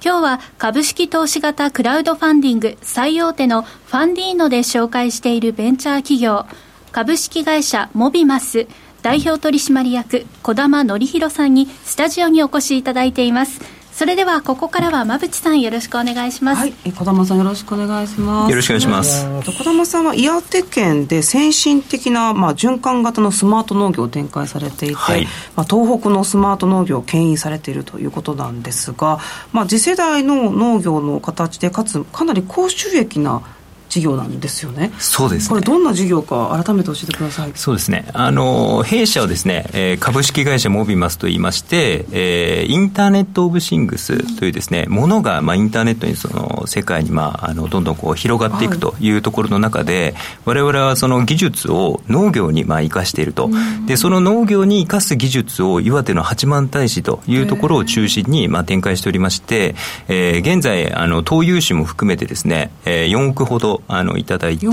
今日は株式投資型クラウドファンディング最大手のファンディーノで紹介しているベンチャー企業、株式会社モビマス代表取締役小玉則弘さんにスタジオにお越しいただいています。それではここからは馬淵さんよろしくお願いします。はい、小玉さんよろしくお願いします。よろしくお願いします。小玉さんは岩手県で先進的なまあ循環型のスマート農業を展開されていて、はい、まあ東北のスマート農業を牽引されているということなんですが、まあ次世代の農業の形でかつかなり高収益な事業なんですよね。そうです、ね、これどんな事業か改めて教えてください。そうですね。あの弊社はですね、えー、株式会社モビマスと言いまして、えー、インターネットオブシングスというですね、ものがまあインターネットにその世界にまああのどんどんこう広がっていくというところの中で、はい、我々はその技術を農業にまあ生かしていると。でその農業に生かす技術を岩手の八幡平市というところを中心にまあ展開しておりまして、えー、現在あの投融資も含めてですね、えー、4億ほどあのいただいて、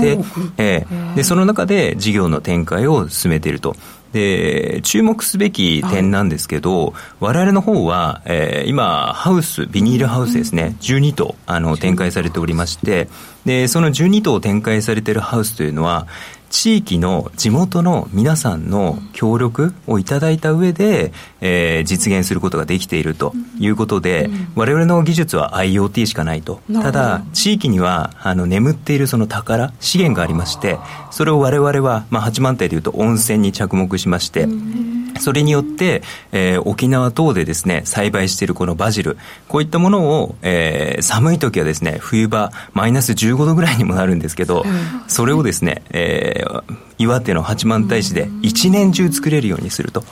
えー、でその中で事業の展開を進めていると。で、注目すべき点なんですけど、はい、我々の方は、えー、今、ハウス、ビニールハウスですね、12棟、あの、展開されておりまして、で、その12棟展開されているハウスというのは、地域の地元の皆さんの協力をいただいた上で、えー、実現することができているということで、うん、我々の技術は IoT しかないと。ただ、地域にはあの眠っているその宝、資源がありまして、それを我々は、まあ、八幡平でいうと温泉に着目しまして、うん。それによって、えー、沖縄等でですね、栽培しているこのバジル、こういったものを、えー、寒い時はですね、冬場、マイナス15度ぐらいにもなるんですけど、それをですね、えー、岩手の八幡平市で一年中作れるようにすると、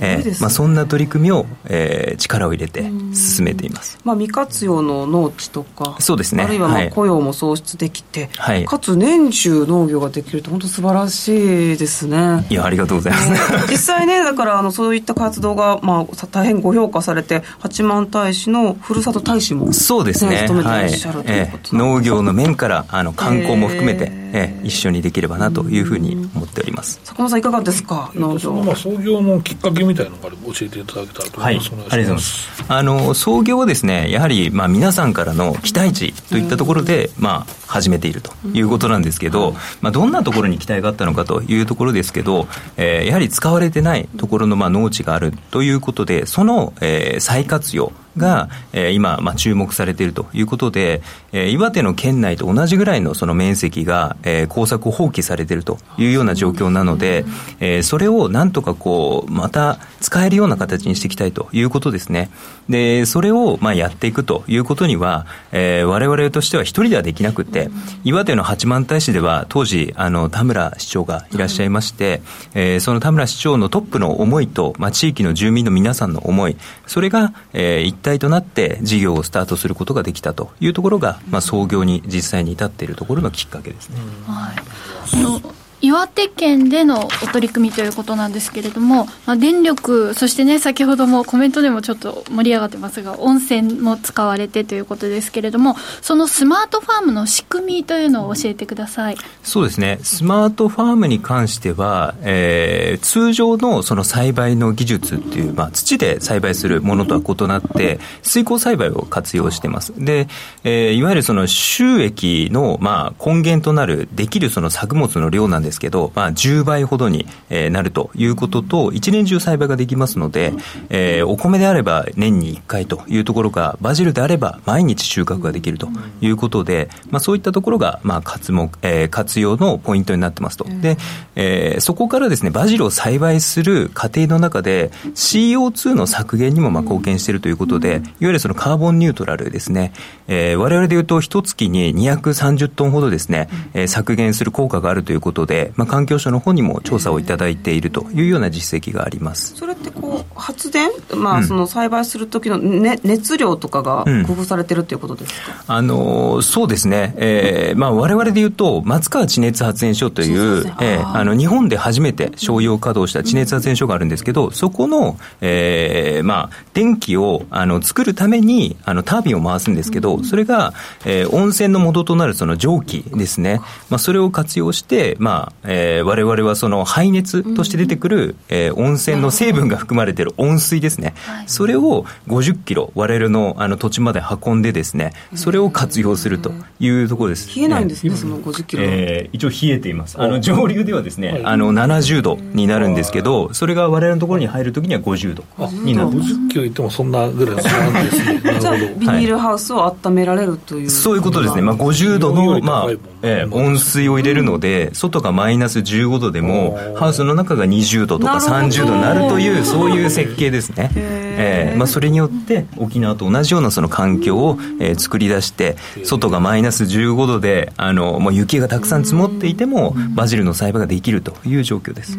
えーまあ、そんな取り組みを、えー、力を入れて進めています、まあ、未活用の農地とかそうですね。あるいはまあ雇用も創出できて、はい、かつ年中農業ができると本当素晴らしいですね。いやありがとうございます、実際ねだからあのそういった活動が、まあ、大変ご評価されて八幡平市のふるさと大使も、そうですね。務めてらっしゃる、はい、ということ、えー、農業の面からあの観光も含めて、えー、一緒にできればなというふうに思っております。坂本さんいかがですか？農場。まあ創業のきっかけみたいなのから教えていただけたらと思います、はい、ありがとうございます。あの創業はですねやはりまあ皆さんからの期待値といったところで、まあ始めているということなんですけど、まあ、どんなところに期待があったのかというところですけど、えー、やはり使われてないところのまあ農地があるということでその、えー、再活用が、えー、今、まあ、注目されているということで、えー、岩手の県内と同じぐらいのその面積が、えー、工作放棄されているというような状況なので、えー、それをなんとかこう、また使えるような形にしていきたいということですね。で、それを、まあ、やっていくということには、えー、我々としては一人ではできなくて、岩手の八幡平市では当時、あの、田村市長がいらっしゃいまして、えー、その田村市長のトップの思いと、まあ、地域の住民の皆さんの思い、それが、えー、一体となって事業をスタートすることができたというところが、まあ、創業に実際に至っているところのきっかけですね。はい岩手県でのお取り組みということなんですけれども、まあ、電力、そしてね、先ほどもコメントでもちょっと盛り上がってますが、温泉も使われてということですけれども、そのスマートファームの仕組みというのを教えてください。そうですね、スマートファームに関しては、えー、通常のその栽培の技術っていう、まあ、土で栽培するものとは異なって、水耕栽培を活用してます。で、えー、いわゆるその収益の、まあ、根源となる、できるその作物の量なんですけど、まあ、10倍ほどに、えー、なるということと、一年中栽培ができますので、えー、お米であれば年に1回というところが、バジルであれば毎日収穫ができるということで、まあ、そういったところが、まあ、活目、えー、活用のポイントになってますと。で、えー、そこからですね、バジルを栽培する過程の中で、CO2 の削減にもまあ貢献しているということで、いわゆるそのカーボンニュートラルですね、えー、我々でいうと、一月に230トンほどですね、えー、削減する効果があるということで、で、まあ、環境省の方にも調査をいただいているというような実績があります。それってこう発電、まあ、その栽培する時の、ね、熱量とかが工夫されてるということですか、うん、あのそうですね、えーまあ、我々でいうと松川地熱発電所という、えー、あの日本で初めて商用稼働した地熱発電所があるんですけど、そこの、えーまあ、電気をあの作るためにあのタービンを回すんですけど、それが、えー、温泉の元となるその蒸気ですね、まあ、それを活用して、まあえー、我々はその排熱として出てくる、えー、温泉の成分が含まれている温水ですね、それを50キロ、我々のあの土地まで運んでですね、それを活用するというところです。冷えないんですね、その50キロ。えー、一応冷えています。あの上流ではですね、あの70度になるんですけど、それが我々のところに入るときには50度になってます。50キロいってもそんなぐらいなんですね。じゃあビニールハウスを温められるという、そういうことですね。まあ50度のまあ、えー、温水を入れるので、外がマイナス15度でもハウスの中が20度とか30度になるというそういう設計ですね。えーまあ、それによって沖縄と同じようなその環境を、えー、作り出して外がマイナス15度であのもう雪がたくさん積もっていてもバジルの栽培ができるという状況です。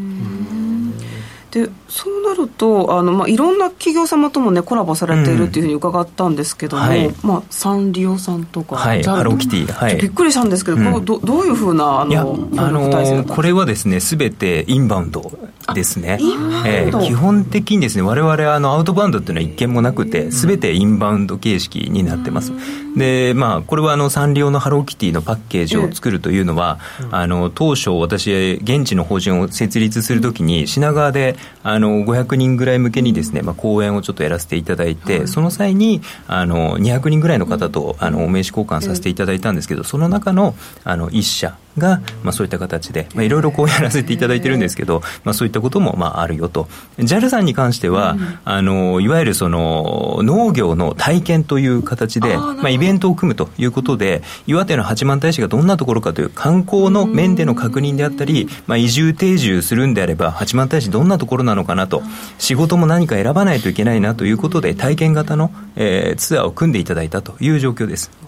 でそうなるとあの、まあ、いろんな企業様とも、ね、コラボされているというふうに伺ったんですけども、うんはい、まあ、サンリオさんとか、はい、ハローキティ、はい、びっくりしたんですけど、うん、こどどういうふうなあのあのこれはですねすべてインバウンドですね、えー、基本的にですね我々あのアウトバウンドっていうのは一件もなくてすべてインバウンド形式になってます、でまあこれはあのサンリオのハローキティのパッケージを作るというのは、あの当初私現地の法人を設立するときに品川であの500人ぐらい向けにですね、まあ、講演をちょっとやらせていただいて、その際にあの200人ぐらいの方とあのお名刺交換させていただいたんですけどその中のあの1社が、まあ、そういった形で、まあ、いろいろこうやらせていただいてるんですけど、まあ、そういったこともまああるよと。JAL さんに関しては、うん、あのいわゆるその農業の体験という形でまあ、イベントを組むということで岩手の八幡平市がどんなところかという観光の面での確認であったり、まあ、移住定住するんであれば八幡平市どんなところなのかなと。仕事も何か選ばないといけないなということで体験型の、えー、ツアーを組んでいただいたという状況です。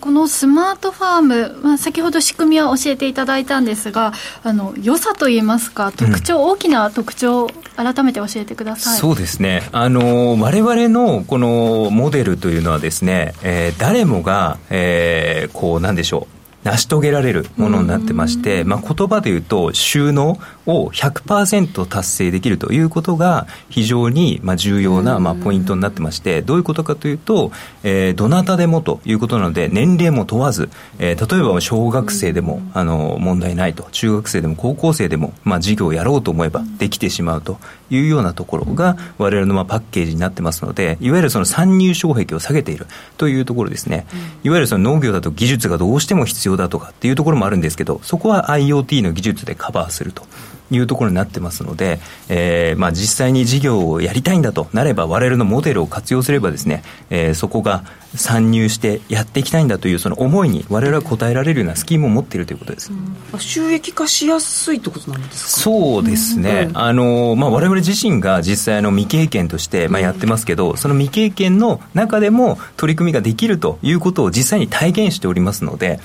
このスマートファーム、まあ、先ほど仕組みは教えていただいたんですがあの良さといいますか特徴、うん、大きな特徴改めて教えてください。そうですね。あの我々のこのモデルというのはですね、えー、誰もが、えー、こうなんでしょう。成し遂げられるものになってまして、まあ、言葉で言うと収納を100%達成できるということが非常にまあ重要なまあポイントになってましてどういうことかというと、えー、どなたでもということなので年齢も問わず、えー、例えば小学生でもあの問題ないと中学生でも高校生でもまあ授業をやろうと思えばできてしまうというようなところが我々のまあパッケージになってますのでいわゆるその参入障壁を下げているというところですね。いわゆるその農業だと技術がどうしても必要だとかっていうところもあるんですけどそこは IoT の技術でカバーするというところになってますので、えーまあ、実際に事業をやりたいんだとなれば我々のモデルを活用すればですね、えー、そこが参入してやっていきたいんだというその思いに我々は応えられるようなスキームを持っているということです、うん、収益化しやすいってことなんですか？そうですね、うん、あのまあ、我々自身が実際の未経験として、まあ、やってますけど、その未経験の中でも取り組みができるということを実際に体現しておりますので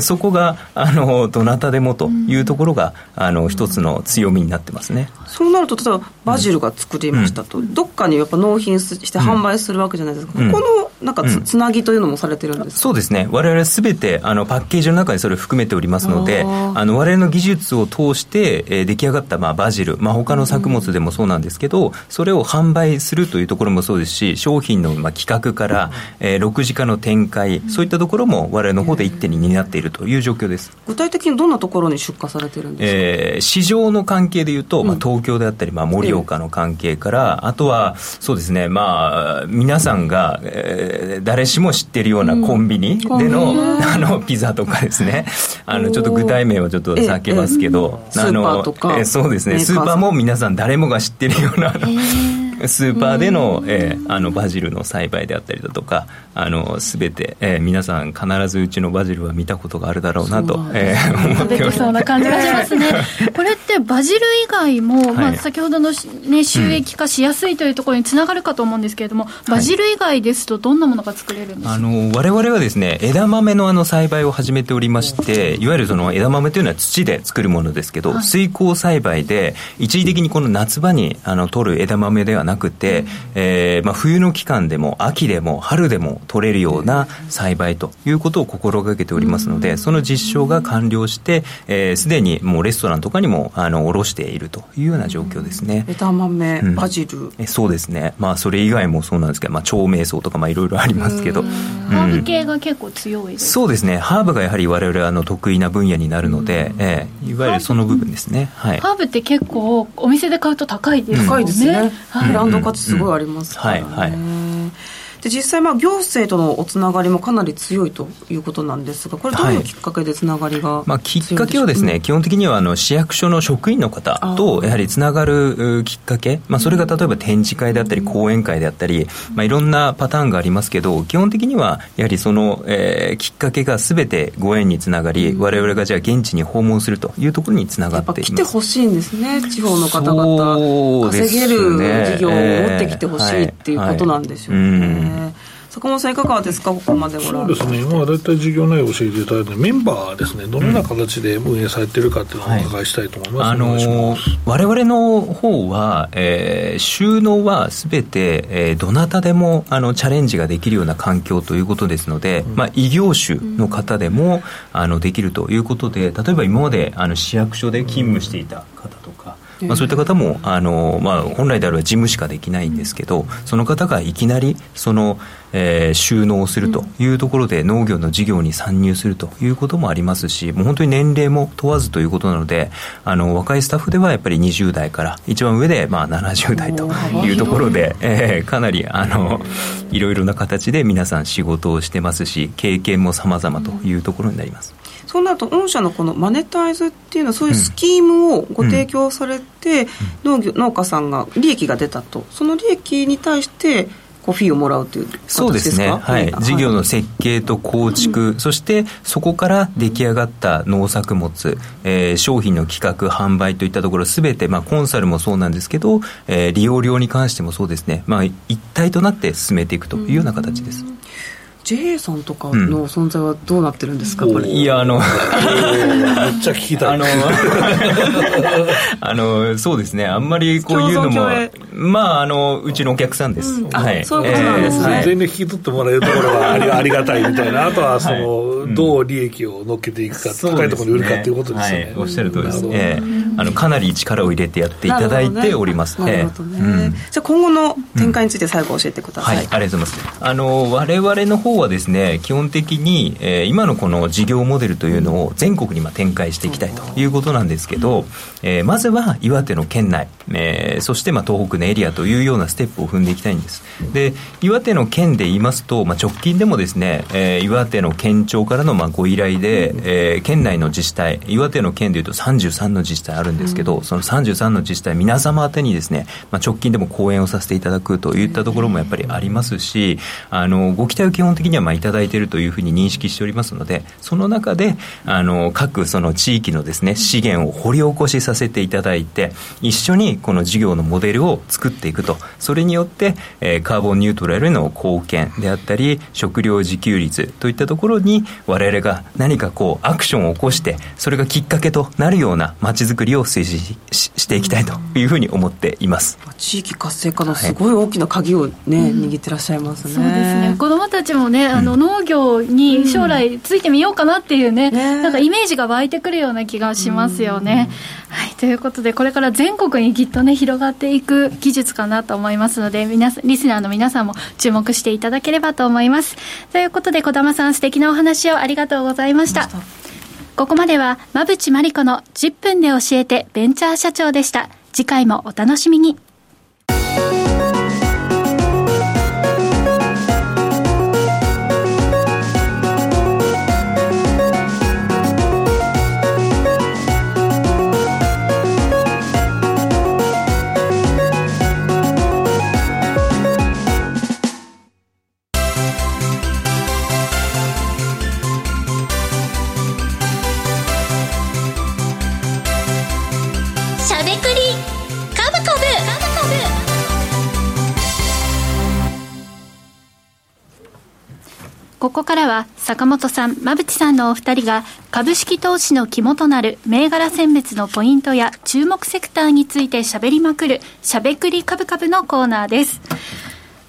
そこがあのどなたでもというところが、あの一つの強みになってますね。そうなると例えばバジルが作りましたと、どっかにやっぱ納品して販売するわけじゃないですか、ここのなんかつ,、なぎというのもされてるんですそうですね。我々すべてあのパッケージの中にそれを含めておりますのであの我々の技術を通して、えー、出来上がった、まあ、バジル、まあ、他の作物でもそうなんですけど、それを販売するというところもそうですし商品の、まあ、企画から、えー、6時化の展開そういったところも我々の方で一手に担っているという状況です。具体的にどんなところに出荷されてるんですか、えー、市場の関係でいうと、まあ、東京であったり、まあ、盛岡の関係から、あとはそうですねまあ皆さんが、えー、誰しもも知ってるようなコンビニでの,、あのピザとかですね。あのちょっと具体名はちょっと避けますけど、あのそうですね。スーパーも皆さん誰もが知ってるようなスーパーでの,、えー、あのバジルの栽培であったりだとかあの全て、えー、皆さん必ずうちのバジルは見たことがあるだろうなと、えー、思っておりそうな感じがしますね。これってバジル以外も、まあ、先ほどの、ね、収益化しやすいというところにつながるかと思うんですけれども、バジル以外ですとどんなものが作れるんですか、あの我々はですね枝豆のあの栽培を始めておりましていわゆるその枝豆というのは土で作るものですけど、はい、水耕栽培で一時的にこの夏場にあの取る枝豆ではなくて、うん、えー、まあ、冬の期間でも秋でも春でも取れるような栽培ということを心がけておりますので、その実証が完了してすで、えー、にもうレストランとかにもあの卸しているというような状況ですね、枝豆、バジル、えそうですね。まあそれ以外もそうなんですけど、まあ、長命草とかいろいろありますけど、ハーブ系が結構強いです、そうですね。ハーブがやはり我々あの得意な分野になるので、えー、いわゆるその部分ですね、はい、ハーブって結構お店で買うと高いですよね。高いですね、ブランド価値すごいありますからね、はいはいで実際、行政とのおつながりもかなり強いということなんですが、これ、どういうきっかけでつながりが、はい、まあ、きっかけはですね、う？ん、基本的にはあの市役所の職員の方とやはりつながるきっかけ、まあ、それが例えば展示会であったり、講演会であったり、まあ、いろんなパターンがありますけど、基本的にはやはりその、えー、きっかけがすべてご縁につながり、われわれがじゃあ現地に訪問するというところにつながっています。来てほしいんですね、地方の方々、稼げる事業を持ってきてほしいっていうことなんでしょうね。坂本さんいかがですかここまでそうですね。まあ大体事業内容を教えていただいてメンバーですね。どのような形で運営されているかっていうのをお伺いしたいと思います、はい、あのー、我々の方は、えー、収納はすべて、えー、どなたでもあのチャレンジができるような環境ということですので、うん、まあ、異業種の方でも、あのできるということで例えば今まであの市役所で勤務していた方とか、まあ、そういった方もあの、まあ、本来であれば事務しかできないんですけど、その方がいきなりその、えー、収納するというところで農業の事業に参入するということもありますし、もう本当に年齢も問わずということなので、あの若いスタッフではやっぱり20代から一番上でまあ70代というところで、えー、かなりあのいろいろな形で皆さん仕事をしてますし、経験も様々というところになります。そうなると御社のこのマネタイズっていうのはそういうスキームをご提供されて、農業農家さんが利益が出たと。その利益に対してこうフィーをもらうというそうですね、はい、事業の設計と構築、うん、そしてそこから出来上がった農作物、えー、商品の企画、販売といったところ、すべて、まあ、コンサルもそうなんですけど、えー、利用料に関してもそうですね、まあ、一体となって進めていくというような形です。うん JA さんとかの存在はどうなってるんですか、うん、いやあのめっちゃ聞きたい。あのあのそうですね。あんまりこういうのもまああのうちのお客さんです、うん、はい。そういうことなんですね、えー、全然引き取ってもらえるところがあり ありがたいみたいな。あとはその、はい、どう利益を乗っけていくか、高いところに売るかということですよね、はい、おっしゃる通りです、えー、あのかなり力を入れてやっていただいております。なるほどね、えーうん、じゃあ今後の展開について最後教えてください、はい、ありがとうございます。あの我々の方はですね基本的に、えー、今のこの事業モデルというのを全国にまあ展開していきたいということなんですけど、えー、まずは岩手の県内、えー、そしてまあ東北のエリアというようなステップを踏んでいきたいんです。で岩手の県で言いますと、まあ、直近でもですね、えー、岩手の県庁からのまあご依頼で、えー、県内の自治体岩手の県でいうと33の自治体あるんですけど、その33の自治体皆様宛てにですね、まあ、直近でも講演をさせていただくといったところもやっぱりありますしあのご期待を基本的にはまあいただいているというふうに認識しておりますので、その中で、あの、各その地域のですね、資源を掘り起こしさせていただいて、一緒にこの事業のモデルを作っていくと。それによって、えー、カーボンニュートラルへの貢献であったり、食料自給率といったところに、我々が何かこう、アクションを起こして、それがきっかけとなるような街づくりを推進していきたいというふうに思っています。地域活性化のすごい大きな鍵をね、はい、握ってらっしゃいますね。そうですね。子どもたちもね、あの、農業に将来ついてみようかなっていうね、ねなんかイメージが湧いてくるような気がしますよね。はい、ということで、これから全国にきっとね、広がっていく技術かなと思いますので、皆リスナーの皆さんも注目していただければと思います。ということで、児玉さん、素敵なお話をありがとうございました。ここまでは、馬淵真理子の10分で教えてベンチャー社長でした。次回もお楽しみに。ここからは坂本さん、馬淵さんのお二人が株式投資の肝となる銘柄選別のポイントや注目セクターについて喋りまくるしゃべくりカブカブのコーナーです。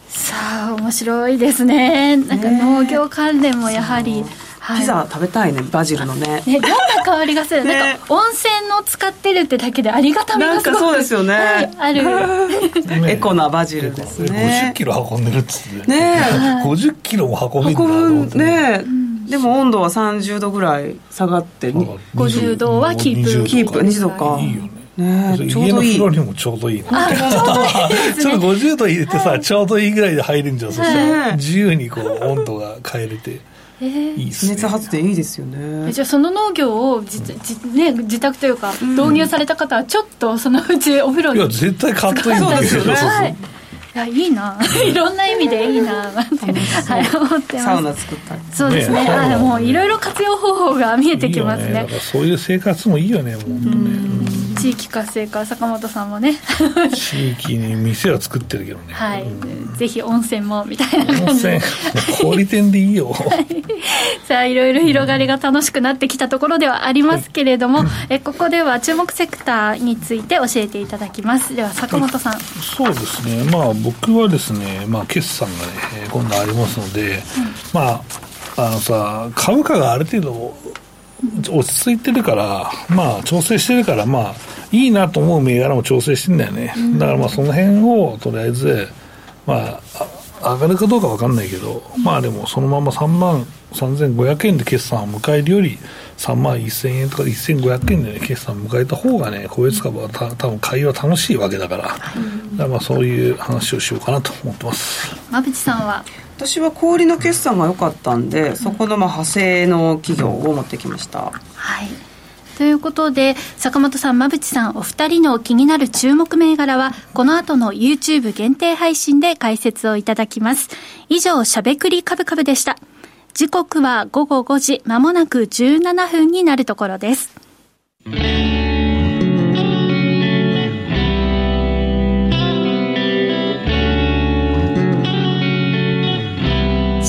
さあ、面白いですね。なんか農業関連もやはり。ピザ食べたいねバジルのね。ねどんな香りがする、ね、なんか温泉の使ってるってだけでありがたみがすごくそうですよね、はい、ある。エコなバジルですね。50キロ運んでるっつって。ね50キロも運ぶんだね、でも温度は30度ぐらい下がって50度はキープ。キープ。20度か。いいよね。ねちょうどいい。家の風呂にもちょうどいいちょっと50度入れてさちょうどいいぐらいで入るんじゃん。そしたら自由にこう温度が変えれてえー、いいですね。熱発電いいですよね。じゃあその農業をじじ、ね、自宅というか導入された方はちょっとそのうちお風呂にいや絶対買っといてそうですよね、はい。いやいいな。いろんな意味でいいなって、はい、思ってます。サウナ作ったり。そうですね。ね。もういろいろ活用方法が見えてきますね、ね、そういう生活もいいよねもうね地域活性化坂本さんもね。地域に店は作ってるけどね。はい、うん、ぜひ温泉もみたいな感じで。小売店でいいよ、はい、さあいろいろ広がりが楽しくなってきたところではありますけれども、はい、えここでは注目セクターについて教えていただきます。では坂本さん、そうですね。まあ僕はですねまあ決算がね今度ありますので、うん、まああのさ株価がある程度落ち着いてるから、まあ、調整してるから、まあ、いいなと思う銘柄も調整してんだよね。だからまあ、その辺を、とりあえず、まあ、上がるかどうか分かんないけど、まあでも、そのまま3万3500円で決算を迎えるより、3万1000円とか1500円で、ね、決算を迎えた方がね、個別株はた多分買いは楽しいわけだから、だからまあそういう話をしようかなと思ってます。馬淵さんは？私は小売の決算が良かったんで、そこのまあ派生の企業を持ってきました。はいということで、坂本さん、馬淵さん、お二人の気になる注目銘柄は、この後の YouTube 限定配信で解説をいただきます。以上、しゃべくりカブカブでした。時刻は午後5時、まもなく17分になるところです。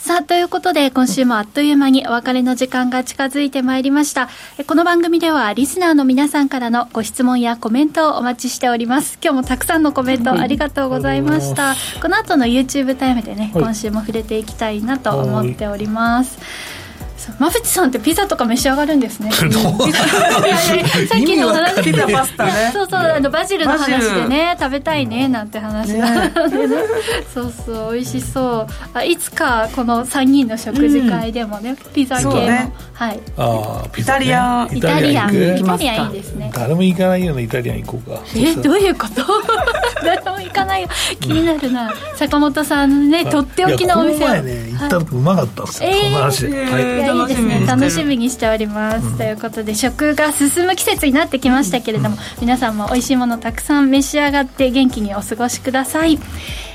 さあ、ということで、今週もあっという間にお別れの時間が近づいてまいりました。この番組では、リスナーの皆さんからのご質問やコメントをお待ちしております。今日もたくさんのコメントありがとうございました。この後の YouTube タイムでね、今週も触れていきたいなと思っております。馬淵さんってピザとか召し上がるんですね。さっきの話ピザパスタね。そうそう。あのバジルの話でね食べたいねなんて話が、ね、そうそう。美味しそう。あいつかこの三人の食事会でもね、ピザ系も、ね、はい。あイタリア。ンイタリアン。イタリアンいいですね。誰も行かないようなイタリアン行こうか。えどういうこと？誰も行かない気になるな。坂本さんねとっておきのお店を。前ね行った時うまかったんですよ。この話。で。はい。いいですね。楽しみにしております、うん、ということで食が進む季節になってきましたけれども、うん、皆さんも美味しいものたくさん召し上がって元気にお過ごしください。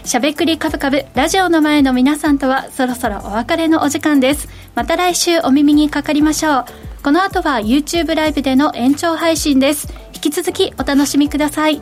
しゃべくりカブカブラジオの前の皆さんとはそろそろお別れのお時間です。また来週お耳にかかりましょう。この後は YouTube ライブでの延長配信です。引き続きお楽しみください